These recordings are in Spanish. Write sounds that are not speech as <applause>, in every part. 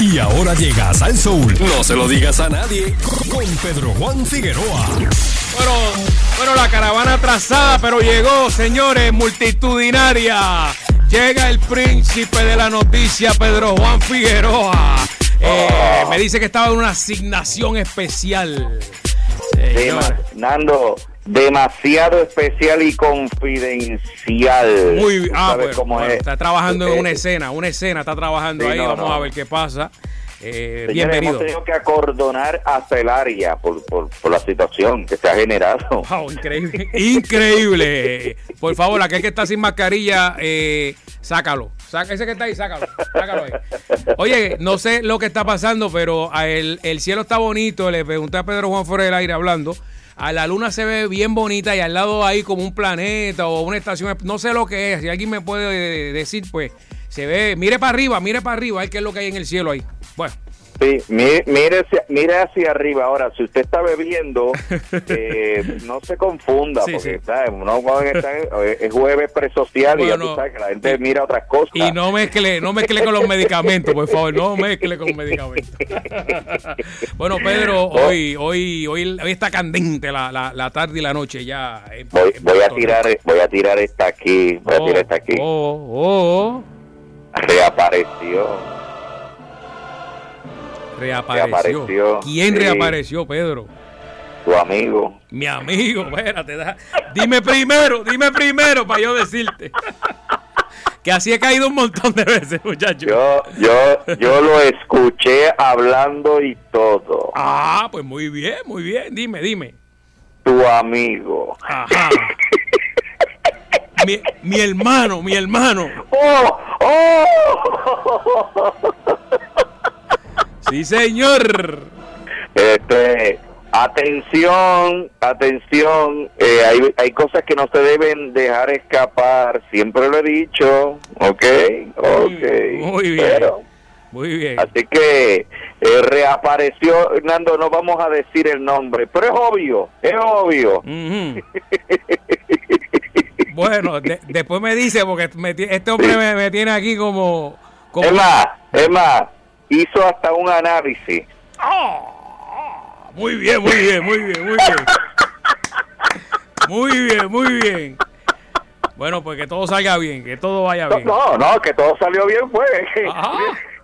Y ahora llegas al Soul. No se lo digas a nadie. Con Pedro Juan Figueroa. Bueno, bueno, la caravana atrasada, pero llegó, señores, multitudinaria. Llega el príncipe de la noticia, Pedro Juan Figueroa. Eh, me dice que estaba en una asignación especial. Dema- Nando, demasiado especial y confidencial. Muy Ah, sabes bueno, cómo bueno, es. está trabajando en Eh, una escena, una escena, está trabajando Sí, ahí. no, Vamos no. a ver qué pasa. Eh, Señores, bienvenido. hemos tenido que acordonar hasta el área por, por, por la situación que se ha generado. Wow, <laughs> increíble. increíble. Por favor, aquel que está sin mascarilla, eh, sácalo. Saca- ese que está ahí, sácalo. Sácalo ahí. Oye, no sé lo que está pasando, pero a el, el cielo está bonito. Le pregunté a Pedro Juan fuera del aire hablando. A la luna se ve bien bonita y al lado hay como un planeta o una estación. No sé lo que es. Si alguien me puede decir, pues se ve. Mire para arriba, mire para arriba. A ver qué es lo que hay en el cielo ahí. Bueno. Sí, mire, mire, hacia, mire hacia arriba. Ahora, si usted está bebiendo, <laughs> eh, no se confunda, Sí, porque sí. ¿sabes? Uno está eh, es jueves presocial y ya tú sabes que la gente mira otras cosas. Y no mezcle, no mezcle con los medicamentos, por favor, no mezcle con medicamentos. <laughs> bueno, Pedro, Oh. hoy, hoy, hoy, hoy está candente la, la, la tarde y la noche ya. en- Voy, en voy a tirar, voy a tirar esta aquí, voy a Rico. tirar esta aquí. Oh, oh, Reapareció. Reapareció. Reapareció, ¿Quién sí. reapareció, Pedro? Tu amigo. Mi amigo, <laughs> espérate, da- dime primero, dime primero para yo decirte. que así he caído un montón de veces, muchachos. Yo, yo, yo lo escuché hablando y todo. Ah, pues muy bien, muy bien. Dime, dime. Tu amigo. Ajá. Mi, mi hermano, mi hermano. ¡Oh! ¡Oh! Sí, señor. Este, atención, atención, eh, hay, hay cosas que no se deben dejar escapar, siempre lo he dicho, ¿ok? Ok. Muy bien. Pero, Muy bien. así que eh, reapareció, Hernando, no vamos a decir el nombre, pero es obvio, es obvio. Bueno, de- después me dice, porque me este hombre me, me tiene aquí como... como Es más, es más, hizo hasta un análisis. ¡Ah! Muy bien, muy bien, muy bien, muy bien. Muy bien, muy bien. Bueno, pues que todo salga bien, que todo vaya bien. no, no, que todo salió bien fue.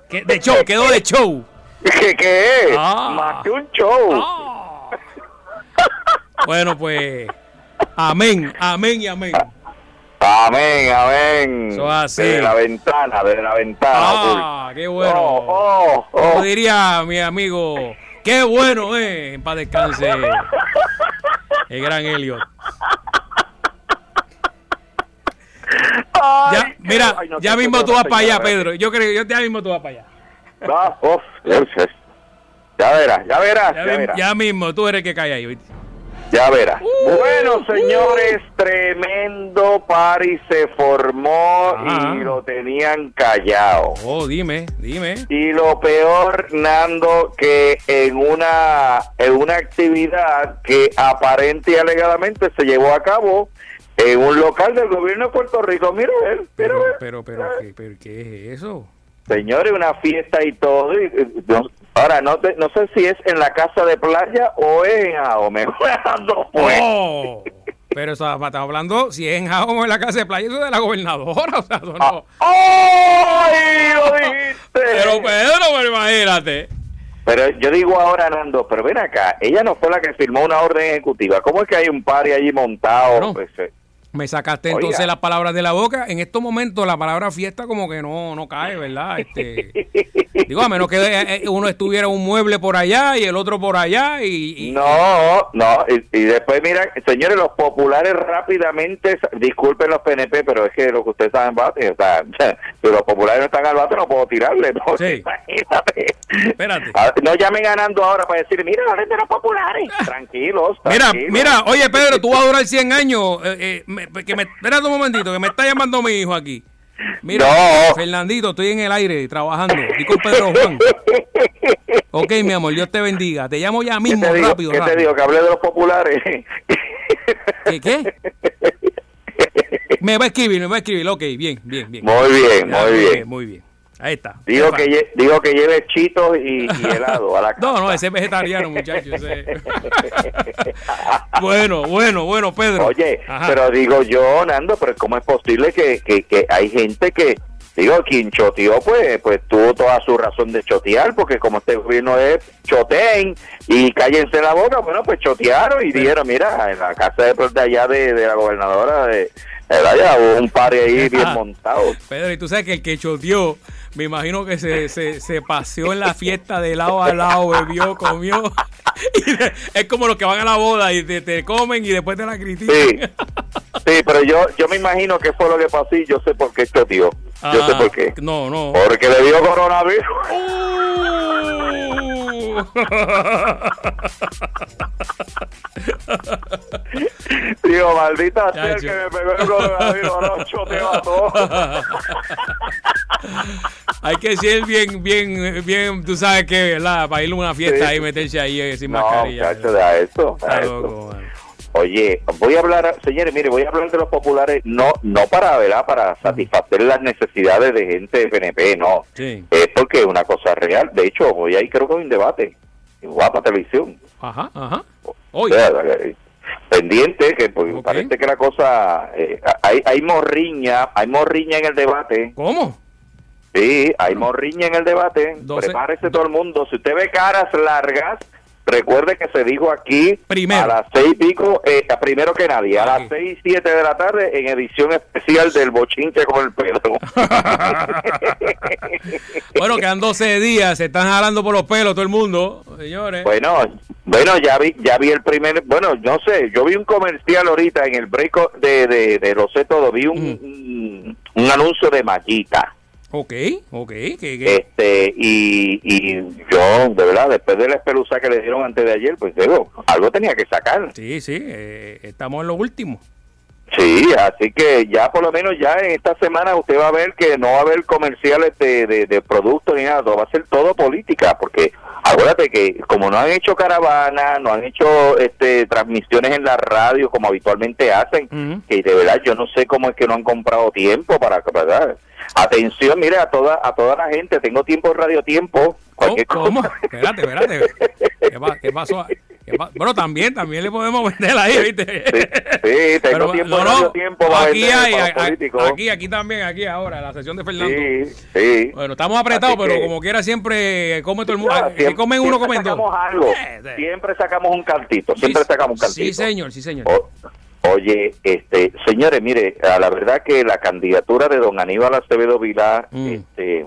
Que- De show, quedó de show. ¿Qué, qué es? Ah. Más que un show. Ah. Bueno, pues. Amén, amén y amén. Amén, amén. Eso así. Desde la ventana, desde la ventana. Ah, qué bueno. Oh, oh, Como oh. diría mi amigo, qué bueno, eh. En paz descanse. El gran Elliot. Ay, Ya, mira, ay, no ya mismo tú vas para allá, Pedro. Yo creo yo ya mismo tú vas para allá. Ah, ya verás, ya verás, Ya, ya, verás. ya mismo, tú eres el que cae ahí. ¿oíste? Ya verás. Uh, bueno, señores, tremendo party se formó Ajá. y lo tenían callado. Oh, dime, dime. Y lo peor, Nando, que en una, en una actividad que aparente y alegadamente se llevó a cabo en un local del gobierno de Puerto Rico. Mira, mira, Pero, pero, pero, ¿qué, pero, ¿qué es eso? Señores, una fiesta y todo. y, y, no- ahora, no, te- no sé si es en la casa de playa o es en Jaume. <laughs> Oh, pero eso, estamos hablando, si es en Jaume o en la casa de playa, eso es de la gobernadora. <laughs> O sea, eso no. ¡Ay, lo dijiste! Pero Pedro, pero imagínate. Pero yo digo ahora, Nando, pero ven acá, ella no fue la que firmó una orden ejecutiva. ¿Cómo es que hay un party allí montado? No. Pues, eh, Me sacaste Oiga. entonces las palabras de la boca. En estos momentos la palabra fiesta como que no, no cae, ¿verdad? Este, <laughs> digo, a menos que eh, eh, uno estuviera un mueble por allá y el otro por allá y... y- no, no, y, y después mira, señores, los populares rápidamente, disculpen los PNP, pero es que lo que ustedes saben bate, o sea, <laughs> si los populares no están al bate no puedo tirarle, ¿no? Sí. Imagínate. Espérate. Ah, No llamen ganando ahora para decir, mira, hablen de los populares. <laughs> Tranquilos, Mira, tranquilos. mira, oye Pedro, tú vas a durar 100 años. eh, eh, que me, espérate un momentito, que me está llamando mi hijo aquí. Mira, No. Fernandito, estoy en el aire trabajando. Estoy con Pedro Juan. Ok, mi amor, Dios te bendiga. Te llamo ya ¿Qué mismo, digo? rápido, ¿Qué te digo? Que hable de los populares. ¿Qué, qué? Me va a escribir, me va a escribir. Ok, bien, bien, bien. Muy bien, muy bien. Muy bien. Ahí está. Digo que, lle- digo que lleve chitos y, y helado a la casa. <laughs> No, no, ese es vegetariano, muchacho. ese- <laughs> bueno, bueno, bueno, Pedro. Oye, Ajá. pero digo yo, Nando, pero ¿cómo es posible que, que, que hay gente que, digo, quien choteó, pues, pues tuvo toda su razón de chotear, porque como este gobierno es choteen y cállense la boca, bueno, pues chotearon y dijeron, mira, en la casa de, de allá de, de la gobernadora de, allá hubo un par ahí <laughs> bien Ah. montado. Pedro, y tú sabes que el que choteó, me imagino que se, se, se paseó en la fiesta de lado a lado, bebió, comió. <laughs> Y de- es como los que van a la boda y te, te comen y después te la critican. Sí, <laughs> sí, pero yo, yo me imagino que fue lo que pasó y yo sé por qué choteó. Yo sé Ah, por qué. No, no. Porque le dio coronavirus. Uh. Digo, maldita sea que me pegó el coronavirus, no choteo a. Hay que ser bien, bien, bien, tú sabes que, ¿verdad? Para ir a una fiesta Sí. y meterse ahí eh, sin No, mascarilla. muchacho, de eso. Está de eso. loco, mano. Oye, voy a hablar, señores, mire, voy a hablar de los populares, no no para, ¿verdad? Para satisfacer las necesidades de gente de PNP, no. Sí. Es porque es una cosa real. De hecho, hoy ahí creo que hay un debate en Guapa Televisión. Ajá, ajá. O Hoy. sea, eh, pendiente, que pues, parece que la cosa, eh, hay, hay morriña, hay morriña en el debate. ¿Cómo? Sí, hay morriña en el debate. Doce- Prepárese todo el mundo. Si usted ve caras largas, recuerde que se dijo aquí Primero. a las seis y pico, eh, primero que nadie, a las seis y siete de la tarde en edición especial del bochinche con el Pedro. <laughs> Bueno, quedan 12 días, se están jalando por los pelos todo el mundo, señores. bueno, bueno, ya vi, ya vi el primer, bueno, no sé, yo vi un comercial ahorita en el break de, de, de Lo sé todo, vi un, un, un anuncio de Mallita. Ok, ok, que, que- Este, y, y yo, de verdad, después de la espeluza que le dieron antes de ayer, pues digo, algo tenía que sacar. sí, sí, eh, estamos en lo último. Sí, así que ya por lo menos ya en esta semana usted va a ver que no va a haber comerciales de, de, de productos ni nada, va a ser todo política, porque acuérdate que como no han hecho caravana, no han hecho este transmisiones en la radio como habitualmente hacen, Ujú. que de verdad yo no sé cómo es que no han comprado tiempo para, ¿verdad? Atención, mire, a toda a toda la gente, tengo tiempo Radio Tiempo, cualquier ¿Cómo? ¿Cómo? cosa. Espérate, espérate. ¿Qué, pa- qué pasó? ¿Qué pa- Bueno, también, también le podemos <laughs> vender ahí, ¿viste? Sí, sí, tengo <laughs> tiempo Radio Tiempo para aquí vender hay, aquí, aquí también, aquí ahora, la sesión de Fernando. Sí, sí. Bueno, estamos apretados, Así pero que- como quiera siempre come todo el mundo. Ah, Ah, comen uno, comen dos. sacamos algo. <laughs> Sí. Siempre sacamos un cantito. Siempre Sí, sacamos un cantito. Sí, señor, sí, señor. O- oye, este, señores, mire, a la verdad que la candidatura de don Aníbal Acevedo Vilar, Mm. este,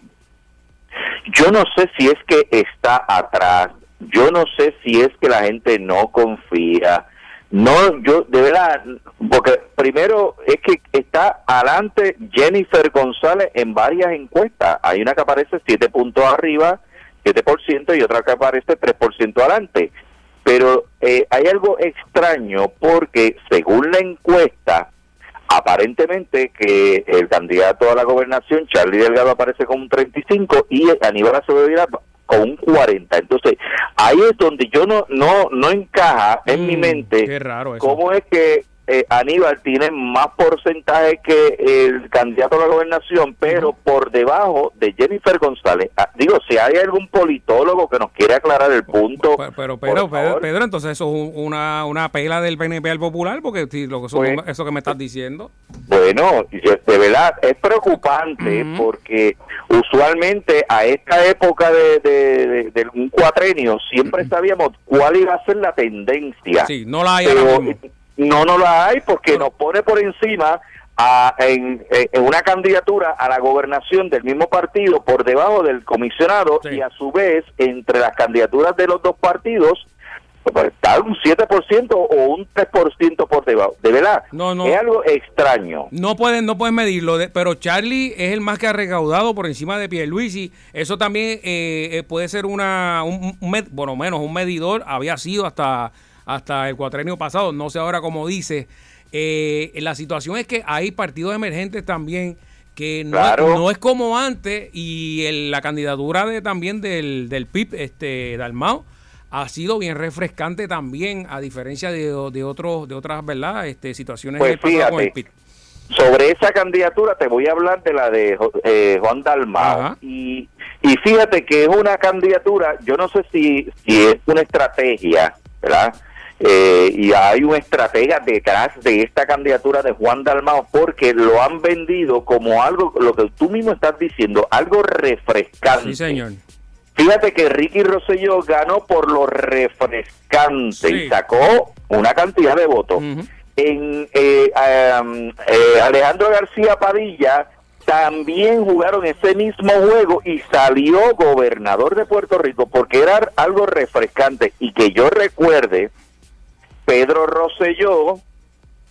yo no sé si es que está atrás, yo no sé si es que la gente no confía. No, yo, de verdad, porque primero es que está adelante Jennifer González en varias encuestas. Hay una que aparece 7 puntos arriba, 7%, y otra que aparece 3% adelante. Pero eh, hay algo extraño porque según la encuesta, aparentemente que el candidato a la gobernación, Charlie Delgado, aparece con un 35 y Aníbal Acevedo Con un 40. Entonces, ahí es donde yo no no no encaja en mi Mm, mente cómo es que eh, Aníbal tiene más porcentaje que el candidato a la gobernación, pero por debajo de Jennifer González. Ah, digo, si hay algún politólogo que nos quiere aclarar el punto, Pero, pero, Pedro, entonces eso es un- una, una pela del PNP al popular, porque lo que Pues- eso que me estás diciendo. Bueno, yo- de verdad es preocupante porque usualmente a esta época de, de- de- de un cuatrenio siempre sabíamos cuál iba a ser la tendencia. Sí, no la hay ahora pero mismo. No no la hay porque nos pone por encima a- en, en una candidatura a la gobernación del mismo partido por debajo del comisionado Sí. y a su vez entre las candidaturas de los dos partidos pues, está un 7% o un 3% por debajo. De verdad, No, no. es algo extraño. No pueden, no pueden medirlo, pero Charlie es el más que ha recaudado por encima de Pierluisi. Eso también eh, eh, puede ser una, un, un bueno, menos un medidor, había sido hasta, hasta el cuatrenio pasado, no sé ahora cómo dice. Eh, la situación es que hay partidos emergentes también que no, Claro. no es como antes y el- la candidatura de también del, del PIB, este, Dalmao, ha sido bien refrescante también, a diferencia de, de otros, de otras, ¿verdad? Este, situaciones Pues con el fíjate. PIB. sobre esa candidatura te voy a hablar de la de eh, Juan Dalmao. Y, y fíjate que es una candidatura, yo no sé si, si es una estrategia, ¿verdad? Eh, y hay un estratega detrás de esta candidatura de Juan Dalmao porque lo han vendido como algo, lo que tú mismo estás diciendo, algo refrescante. Sí, señor. Fíjate que Ricky Rosselló ganó por lo refrescante y sacó una cantidad de votos. En eh, eh, Alejandro García Padilla también jugaron ese mismo juego y salió gobernador de Puerto Rico porque era algo refrescante y que yo recuerde Pedro Rosselló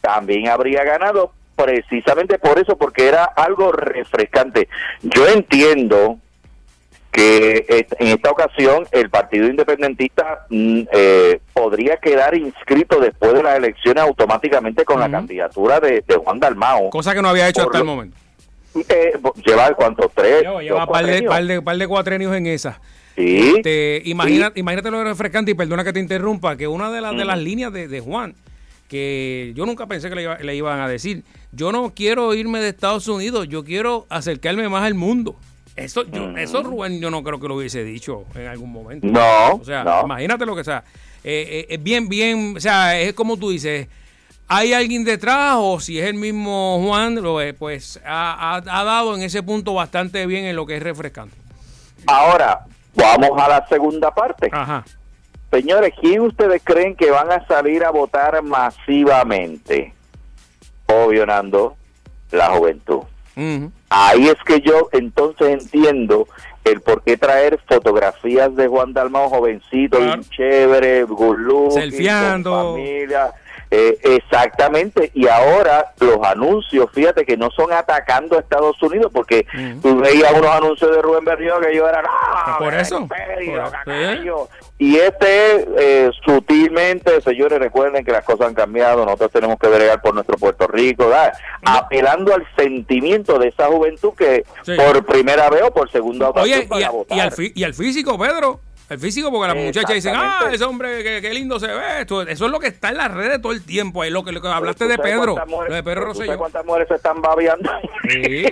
también habría ganado precisamente por eso, porque era algo refrescante. Yo entiendo que en esta ocasión el Partido Independentista mm, eh, podría quedar inscrito después de las elecciones automáticamente con la candidatura de, Juan Dalmao. Cosa que no había hecho hasta el momento. Eh, lleva cuántos tres. Lleva, un par de, par, de, par de cuatrenios en esa. Este, imagínate lo refrescante, y perdona que te interrumpa, que una de, las de las líneas de, Juan, que yo nunca pensé que le, iban a decir, yo no quiero irme de Estados Unidos, yo quiero acercarme más al mundo. Eso, yo, eso Rubén yo no creo que lo hubiese dicho en algún momento. No. O sea, imagínate lo que sea. Eh, eh, es bien, bien, o sea, es como tú dices, hay alguien detrás o si es el mismo Juan, lo, pues ha, ha, dado en ese punto bastante bien en lo que es refrescante. Ahora, Vamos a la segunda parte. Señores, ¿quién ustedes creen que van a salir a votar masivamente? Obvio, Nando, la juventud. Ahí es que yo entonces entiendo el por qué traer fotografías de Juan Dalmao jovencito, chévere, good familia. Eh, exactamente, y ahora los anuncios, fíjate que no son atacando a Estados Unidos, porque tú veías unos anuncios de Rubén Berrío que yo era, no, por eso. Y este eh, sutilmente, señores, recuerden que las cosas han cambiado, nosotros tenemos que bregar por nuestro Puerto Rico, apelando al sentimiento de esa juventud que por primera vez o por segunda ocasión y, al, y al físico, Pedro. El físico, porque las muchachas dicen, ah, ese hombre, qué, lindo se ve. Esto, eso es lo que está en las redes todo el tiempo. Ahí lo que, lo que hablaste de Pedro. Mujeres, de Pedro Rosselló. ¿Cuántas mujeres se están babeando? Sí.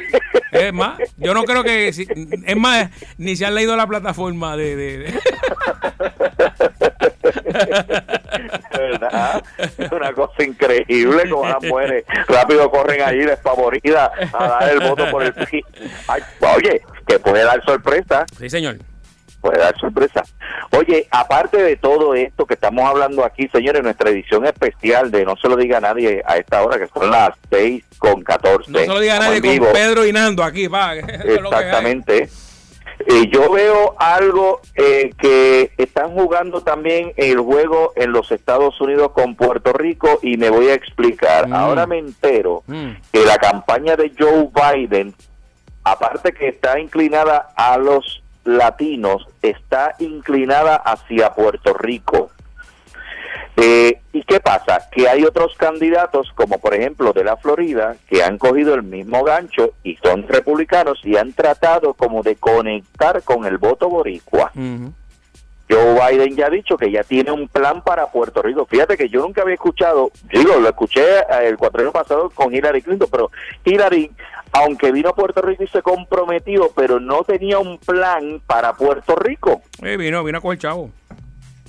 Es más, yo no creo que. es más, ni se han leído la plataforma de. de, ¿Verdad? Es una cosa increíble como las mujeres rápido corren allí despavoridas a dar el voto por el. Oye, que puede dar sorpresa. Sí, señor puede dar sorpresa. Oye, aparte de todo esto que estamos hablando aquí, señores, nuestra edición especial de No se lo diga a nadie a esta hora, que son las 6 con 14. No se lo diga a nadie con Pedro y Nando aquí, va. <laughs> Exactamente. Y yo veo algo eh, que están jugando también el juego en los Estados Unidos con Puerto Rico y me voy a explicar. Mm. Ahora me entero mm. que la campaña de Joe Biden, aparte que está inclinada a los latinos está inclinada hacia Puerto Rico. Eh, ¿Y qué pasa? Que hay otros candidatos, como por ejemplo de la Florida, que han cogido el mismo gancho y son republicanos y han tratado como de conectar con el voto boricua. Joe Biden ya ha dicho que ya tiene un plan para Puerto Rico. Fíjate que yo nunca había escuchado, digo, lo escuché el cuatro pasado con Hillary Clinton, pero Hillary aunque vino a Puerto Rico y se comprometió, pero no tenía un plan para Puerto Rico. Eh, vino, vino con el chavo.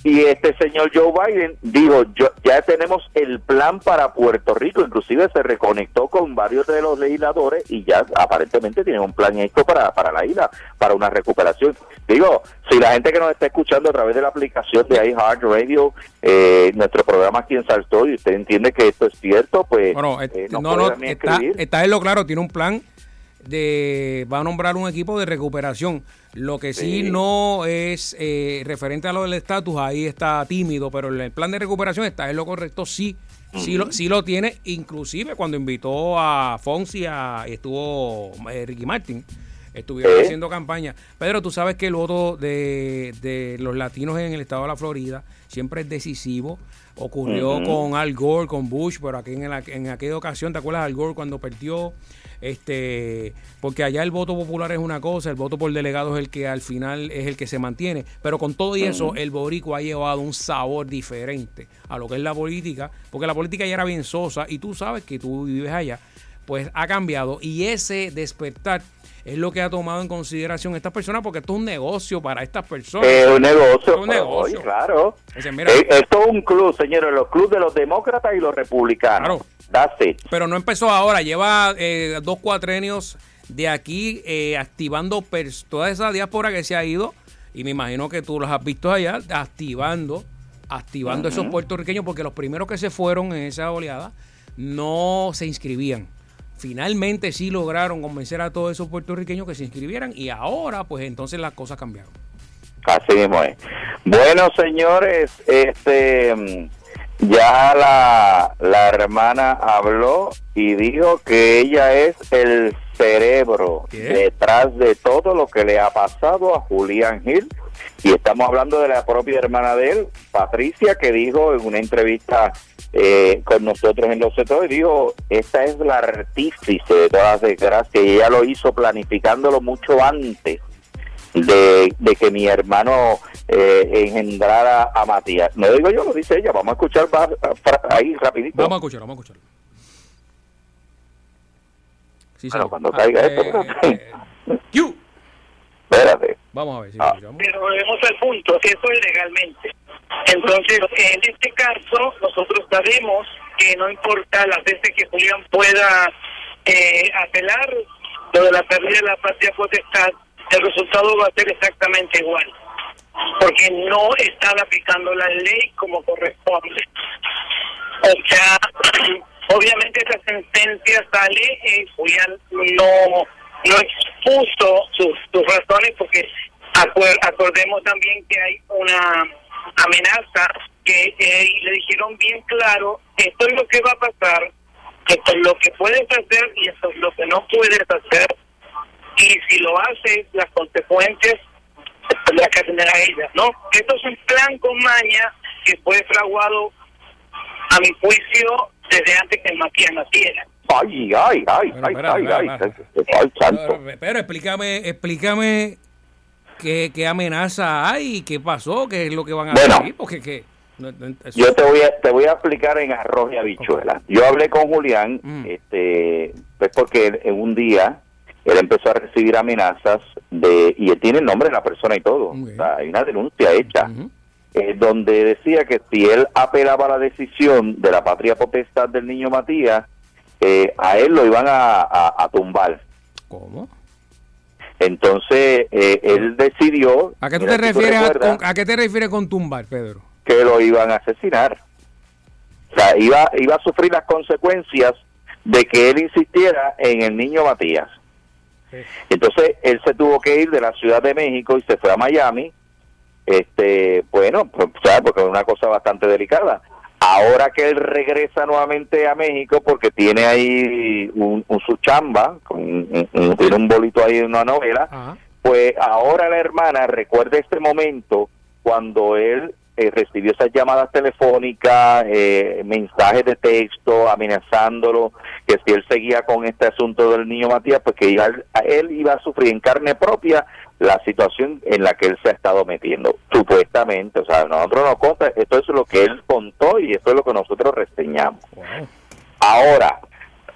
Y este señor Joe Biden dijo, yo, ya tenemos el plan para Puerto Rico, inclusive se reconectó con varios de los legisladores y ya aparentemente tienen un plan esto para, para la isla, para una recuperación. Digo, si la gente que nos está escuchando a través de la aplicación de iHeart Radio, eh, nuestro programa aquí en Salto, y usted entiende que esto es cierto, pues... Bueno, eh, no, no, está, está en lo claro, tiene un plan de va a nombrar un equipo de recuperación. Lo que sí, no es eh, referente a lo del estatus, ahí está tímido, pero el plan de recuperación está en lo correcto, sí. Sí lo, sí lo tiene, inclusive cuando invitó a Fonsi a, y estuvo eh, Ricky Martin, estuvieron haciendo campaña. Pedro, tú sabes que el voto de, de, los latinos en el estado de la Florida siempre es decisivo. Ocurrió con Al Gore, con Bush, pero aquí en, en aquella ocasión, ¿te acuerdas Al Gore cuando perdió? Este porque allá el voto popular es una cosa, el voto por delegado es el que al final es el que se mantiene, pero con todo y eso el borico ha llevado un sabor diferente a lo que es la política, porque la política ya era bien sosa y tú sabes que tú vives allá, pues ha cambiado y ese despertar es lo que ha tomado en consideración estas personas porque esto es un negocio para estas personas. Es un negocio. Es un negocio. Hoy, claro. Dicen, mira, Eh, esto es un club, señores, los clubes de los demócratas y los republicanos. Claro. That's it. Pero no empezó ahora, lleva eh, dos cuatrenios de aquí eh, activando toda esa diáspora que se ha ido y me imagino que tú los has visto allá activando, activando esos puertorriqueños porque los primeros que se fueron en esa oleada no se inscribían. Finalmente sí lograron convencer a todos esos puertorriqueños que se inscribieran y ahora pues entonces las cosas cambiaron. Así mismo es. Bueno, señores, este mm, ya la, la hermana habló y dijo que ella es el cerebro ¿Qué? detrás de todo lo que le ha pasado a Julián Gil. Y estamos hablando de la propia hermana de él, Patricia, que dijo en una entrevista eh, con nosotros en Los Sectores, dijo, esta es la artífice de todas las desgracias y ella lo hizo planificándolo mucho antes de, de que mi hermano eh, engendrara a Matías. No digo yo, lo dice ella. Vamos a escuchar va- ahí rapidito. Vamos a escuchar, vamos a escuchar. Sí, Bueno, cuando Ah, caiga eh, esto. eh, eh. <laughs> Espérate. Vamos a ver si Ah. pero volvemos al punto, que eso es legalmente. Entonces, en este caso, nosotros sabemos que no importa las veces que Julián pueda eh, apelar lo de la pérdida de la patria potestad, el resultado va a ser exactamente igual, porque no están aplicando la ley como corresponde. O sea, <clears throat> obviamente esa sentencia sale, eh, Julián no, no expuso sus, razones porque acuer- acordemos también que hay una amenaza que eh, le dijeron bien claro, esto es lo que va a pasar, esto es lo que puedes hacer y esto es lo que no puedes hacer y si lo haces, las consecuencias las que tendrá ella, ¿no? Esto es un plan con maña que fue fraguado a mi juicio desde antes que Matías naciera. Ay, ay, ay, Bueno, ay, espera, ay, espera, ay, espera. ay, santo. Pero, pero explícame, explícame qué, qué amenaza hay, y qué pasó, qué es lo que van a Bueno. decir, porque que no- no- Yo te voy a te voy a explicar en arroz y habichuela. Yo hablé con Julián, Mm. este, pues porque en un día él empezó a recibir amenazas de y él tiene el nombre de la persona y todo. Ok. O sea, hay una denuncia hecha. Eh, donde decía que si él apelaba a la decisión de la patria potestad del niño Matías, eh, a él lo iban a, a- a tumbar. ¿Cómo? Entonces, eh, él decidió... ¿A qué tú te tú refieres a, con- a qué te refieres con tumbar, Pedro? que lo iban a asesinar. O sea, iba, iba a sufrir las consecuencias de que él insistiera en el niño Matías. Entonces, él se tuvo que ir de la Ciudad de México y se fue a Miami. Este, bueno, pues, ¿sabes? porque es una cosa bastante delicada. Ahora que él regresa nuevamente a México, porque tiene ahí un, un su chamba, con un- un- tiene un bolito ahí en una novela, Ajá. pues ahora la hermana recuerda este momento cuando él eh, recibió esas llamadas telefónicas, eh, mensajes de texto amenazándolo, que si él seguía con este asunto del niño Matías, pues que iba, a- él iba a sufrir en carne propia la situación en la que él se ha estado metiendo, supuestamente. O sea, nosotros nos conta, esto es lo que él contó y esto es lo que nosotros reseñamos. Ahora,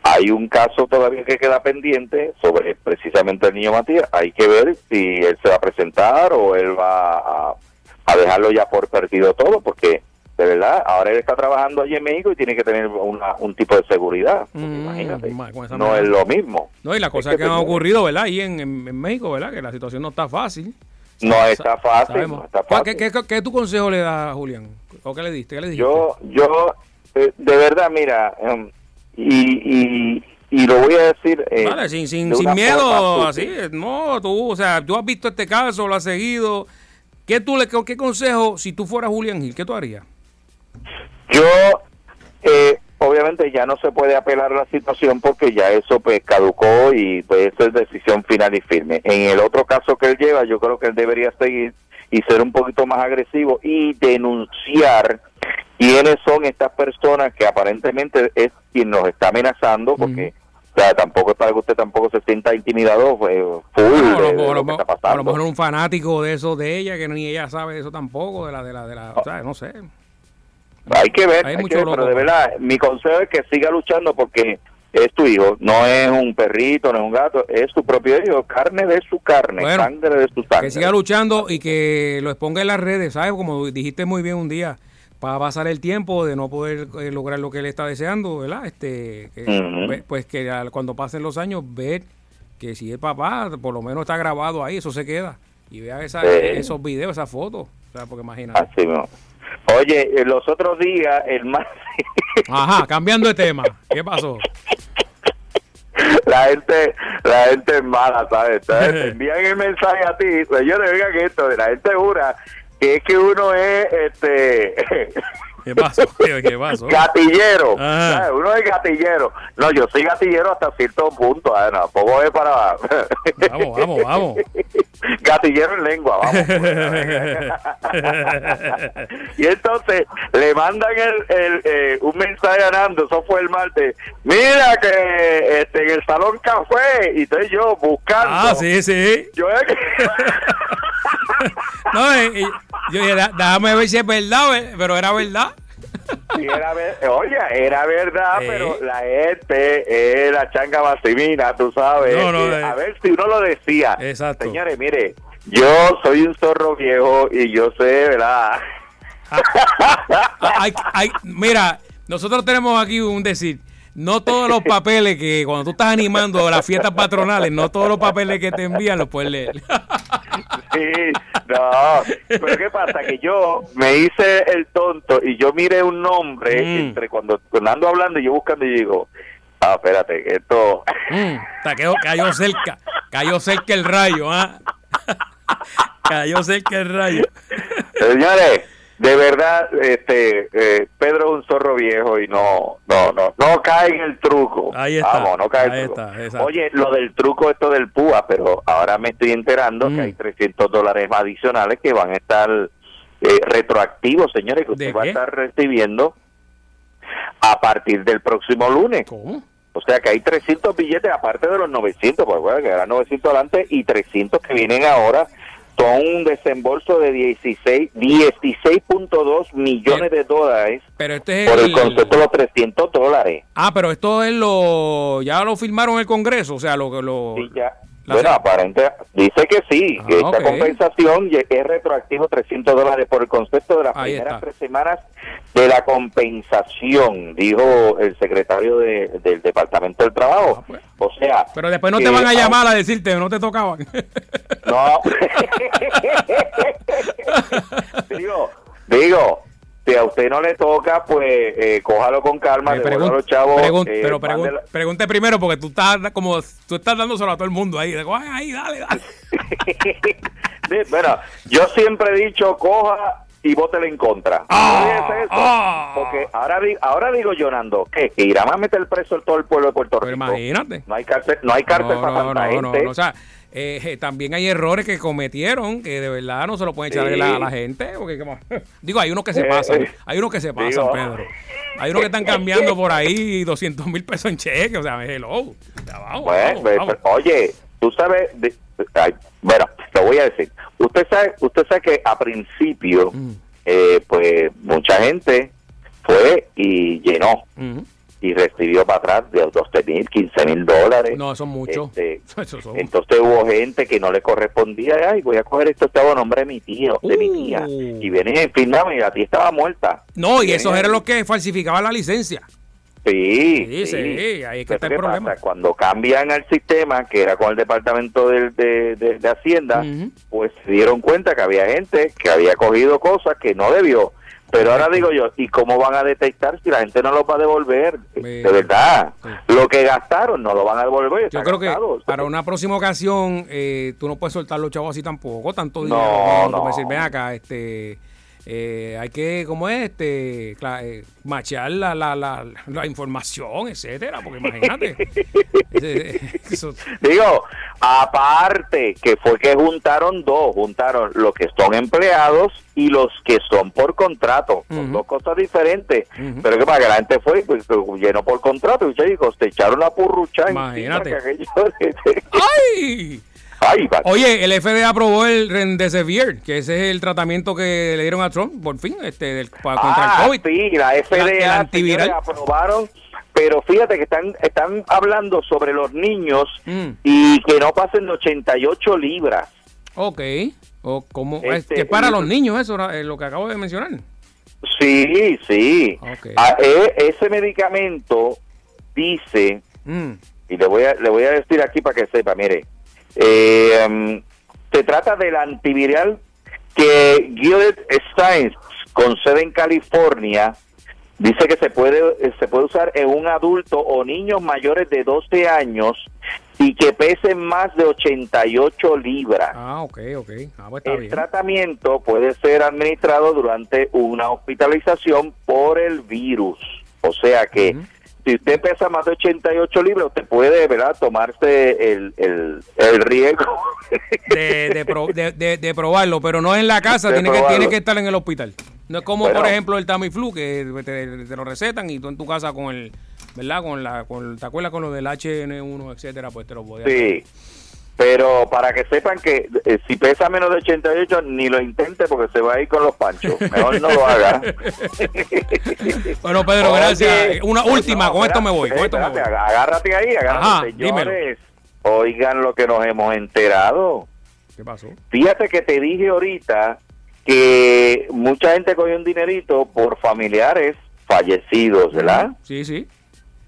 hay un caso todavía que queda pendiente sobre precisamente el niño Matías. Hay que ver si él se va a presentar o él va a, a dejarlo ya por perdido todo, porque de verdad, ahora él está trabajando allí en México y tiene que tener una- un tipo de seguridad. Mm, imagínate, no manera. es lo mismo. No, y las Es cosas que que han ocurrido, ¿verdad? Ahí en, en- en México, ¿verdad? Que la situación no está fácil. No Sa- está fácil, no está ¿Cuál- fácil. ¿Qué, qué, qué tu consejo le das Julián? ¿O qué le diste? ¿Qué le dijiste? Yo, yo, eh, de verdad, mira, em, y, y, y lo voy a decir. eh, Vale, sin, sin, de sin miedo, forma así. No, tú, o sea, tú has visto este caso, lo has seguido. ¿Qué, tú le, qué consejo, si tú fueras Julián Gil, qué tú harías? Yo, eh, obviamente ya no se puede apelar a la situación porque ya eso pues caducó y pues eso es decisión final y firme. En el otro caso que él lleva, yo creo que él debería seguir y ser un poquito más agresivo y denunciar quiénes son estas personas que aparentemente es quien nos está amenazando porque o sea, tampoco es para que usted tampoco se sienta intimidado full Bueno, de- a, de lo, a lo lo- que está a lo pasando. mejor un fanático de eso de ella, que ni ella sabe eso tampoco, de la, de la, de la, o sea, no sé. Hay que ver, Hay hay mucho que ver, pero de verdad, mi consejo es que siga luchando porque es tu hijo, no es un perrito, no es un gato, es tu propio hijo, carne de su carne, Bueno, sangre de su sangre. Que siga luchando y que lo exponga en las redes, ¿sabes? Como dijiste muy bien un día, para pasar el tiempo de no poder eh, lograr lo que él está deseando, ¿verdad? Este, que, ve- Pues que al- cuando pasen los años, ver que si es papá, por lo menos está grabado ahí, eso se queda. Y vea esa- Sí. esos videos, esas fotos. O sea, porque imagínate. Así. Oye, eh, los otros días, el más... <laughs> Ajá, cambiando de tema. ¿Qué pasó? la gente la gente es mala, ¿sabes? ¿Sabes? <laughs> Te envían el mensaje a ti, señores, oigan esto, la gente jura que es que uno es este <laughs> ¿Qué pasó? ¿Qué, pasó? gatillero, uno es gatillero. No, yo soy gatillero hasta cierto punto, ¿sabes? no, poco es para Vamos, vamos, vamos. <laughs> gatillero en lengua, vamos. <laughs> y entonces le mandan el, el, eh, un mensaje a Nando, eso fue el martes. Mira que este, en el salón café, y estoy yo buscando. Ah, sí, sí. Yo es que- No, eh, eh, yo dije, "Da- déjame ver si es verdad, eh", pero era verdad. Sí, era ver- oye, era verdad, pero la gente es la changa masivina, tú sabes. No, no, Eh, eh. a ver si uno lo decía. Exacto. Señores, mire, yo soy un zorro viejo y yo sé, ¿verdad? Ah, hay- hay- mira, nosotros tenemos aquí un decir. No todos los papeles que cuando tú estás animando las fiestas patronales, no todos los papeles que te envían los puedes leer. Sí, no, pero ¿qué pasa? Que yo me hice el tonto y yo miré un nombre Mm. entre cuando, ando hablando y yo buscando y digo, ah, espérate, esto... Mm, cayó cerca, cayó cerca el rayo, ¿ah? <laughs> cayó cerca el rayo. Señores, de verdad, este, eh, Pedro es un zorro viejo y no, no, no, no cae en el truco. Ahí está, Vamos, no cae en ahí el truco. está. Oye, lo del truco esto del PUA, pero ahora me estoy enterando Mm. que hay 300 dólares adicionales que van a estar eh, retroactivos, señores, que ¿De usted va a estar recibiendo a partir del próximo lunes. ¿Cómo? O sea que hay 300 billetes aparte de los 900, pues bueno, que eran 900 adelante y 300 que vienen ahora. Son un desembolso de 16 16.2 millones de dólares Pero este es por el el... concepto de los 300 dólares. Ah, pero esto es lo... Ya lo firmaron el Congreso, o sea, lo que lo... Sí, ya. La Bueno, aparente dice que sí, Ah, que esta compensación es retroactivo 300 dólares por el concepto de las Ahí primeras está. tres semanas de la compensación, dijo el secretario de- del Departamento del Trabajo. Ah, pues. O sea, Pero después no te van a llamar a decirte, no te tocaban. No. <laughs> <laughs> digo, digo, si a usted no le toca, pues eh, cójalo con calma, Eh, pregun- los chavos. pregun- eh, pero pregun- mándela- pregunte primero porque tú estás como tú estás dándoselo a todo el mundo ahí. Digo, "Ay, ahí, dale, dale. <laughs> Sí, bueno, yo siempre he dicho, coja y vótele en contra. Ah, No digas eso, ah. porque ahora, ahora digo ¿qué? que irán a meter preso todo el pueblo de Puerto Pero Rico. imagínate. No hay cárcel, no hay cárcel No, para no, tanta no, no, gente. no, O sea, eh, eh, también hay errores que cometieron que de verdad no se lo pueden echar Sí. a la, a la gente. Porque, <laughs> digo, hay unos que se Eh, pasan. eh, Hay unos que se pasan, digo. Pedro. Hay unos que están cambiando por ahí 200 mil pesos en cheque. O sea, hello. Ya, vamos, Bueno, vamos, pues, vamos. oye, tú sabes, de- ay, bueno, lo voy a decir. Usted sabe, usted sabe que a principio, Mm. eh, pues mucha gente fue y llenó. Y recibió para atrás de 12 mil, 15 mil dólares. No, son muchos. Este, <laughs> son- entonces hubo gente que no le correspondía, ay, voy a coger esto a nombre de mi tío, de mi tía. Uh. Y vienen y firmaban y la tía estaba muerta. No, y Vienen esos y- eran los que falsificaban la licencia. Sí, Sí, sí, ahí es que está el ¿qué problema. pasa? Cuando cambian al sistema, que era con el Departamento de, de- de- de Hacienda, pues se dieron cuenta que había gente que había cogido cosas que no debió. Pero ahora digo yo, ¿y cómo van a detectar si la gente no los va a devolver? De verdad, Sí. lo que gastaron no lo van a devolver. Yo creo que para una próxima ocasión eh, tú no puedes soltar los chavos así tampoco, tanto No, dinero. No, no. Decir, ven acá, este, eh, hay que, ¿cómo es? Este, eh, machear la, la, la, la información, etcétera, porque imagínate. <laughs> Eso- Digo, aparte que fue que juntaron dos, juntaron los que son empleados y los que son por contrato. Son dos cosas diferentes. Pero que para que la gente fue, pues llenó por contrato y chicos, te echaron la purrucha Imagínate. que aquello- <laughs> ¡Ay! Va. Oye, el FDA aprobó el Remdesivir, que ese es el tratamiento que le dieron a Trump, por fin, este, del, para, contra Ah, el COVID. sí, la FDA antiviral. señores, aprobaron pero fíjate que están están hablando sobre los niños Mm. y que no pasen de 88 libras. Ok. O como, Este, es que para y- los niños eso, es lo que acabo de mencionar. Sí, sí. Ok. Ah, e- ese medicamento dice Mm. y le voy a le voy a decir aquí para que sepa, mire, eh, um, se trata del antiviral que Gilead Science con sede en California dice que se puede se puede usar en un adulto o niños mayores de 12 años y que pesen más de 88 libras. Ah, ok, ok. Ah, pues El bien. tratamiento puede ser administrado durante una hospitalización por el virus. O sea que. Si usted pesa más de 88 libras, usted puede, ¿verdad?, tomarse el, el, el riesgo. De, de, pro- de- de- probarlo, pero no en la casa, tiene que, tiene que estar en el hospital. No es como, Bueno. por ejemplo, el Tamiflu, que te, te lo recetan y tú en tu casa con el, ¿verdad? Con la, con, ¿Te acuerdas con lo del HN1, etcétera? Pues te lo podías Sí. Pero para que sepan que eh, si pesa menos de 88, ni lo intente porque se va a ir con los panchos. Mejor no lo haga. <laughs> Bueno, Pedro, Oye, gracias. Una última, no, con esto me voy. Con esto me voy. Agárrate ahí, agárrate. Ajá, Señores, oigan lo que nos hemos enterado. ¿Qué pasó? Fíjate que te dije ahorita que mucha gente cogió un dinerito por familiares fallecidos, ¿verdad? Sí, sí.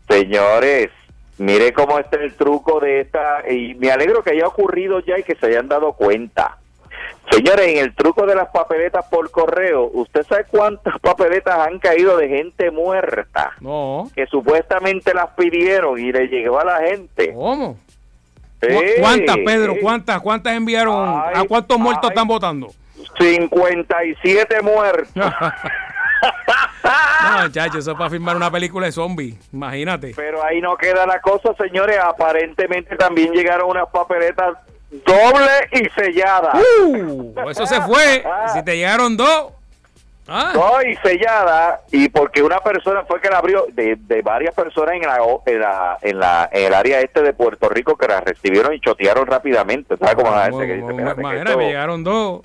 Señores, mire cómo está el truco de esta, y me alegro que haya ocurrido ya y que se hayan dado cuenta. Señores, en el truco de las papeletas por correo, ¿usted sabe cuántas <laughs> papeletas han caído de gente muerta? No. Que supuestamente las pidieron y le llegó a la gente. ¿Cómo? Sí, ¿Cu- ¿Cuántas, Pedro? ¿Cuántas? ¿Cuántas enviaron? Ay, ¿A cuántos muertos ay. están votando? 57 muertos. <laughs> <laughs> No, muchachos, eso es para filmar una película de zombies. Imagínate. Pero ahí no queda la cosa, señores. Aparentemente también llegaron unas papeletas doble y selladas. Uh, eso se fue. <laughs> Si te llegaron dos. Ah, Dos y sellada y porque una persona fue que la abrió de, de varias personas en la, en la en la en el área este de Puerto Rico que la recibieron y chotearon rápidamente ¿sabes cómo la gente que dice me llegaron dos.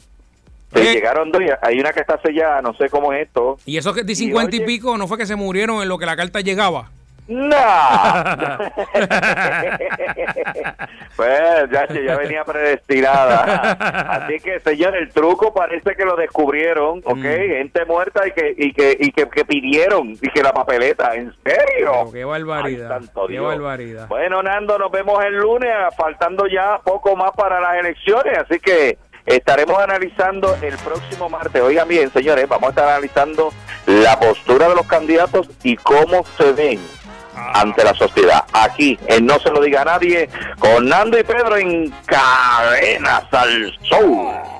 Sí, Oye, llegaron dos hay una que está sellada no sé cómo es esto Y eso que de 50 y, pico no fue que se murieron en lo que la carta llegaba. ¡No! <laughs> pues ya, ya venía predestinada. Así que, señor, el truco parece que lo descubrieron, ¿ok? Mm. Gente muerta y que y que y que, que pidieron y que la papeleta, ¿en serio? Pero qué barbaridad, Ay, santo qué Dios. barbaridad. Bueno, Nando, nos vemos el lunes, faltando ya poco más para las elecciones, así que estaremos analizando el próximo martes. Oigan bien, señores, vamos a estar analizando la postura de los candidatos y cómo se ven ante la sociedad. Aquí, en No Se Lo Diga a Nadie, con Nando y Pedro en Cadenas al Sol.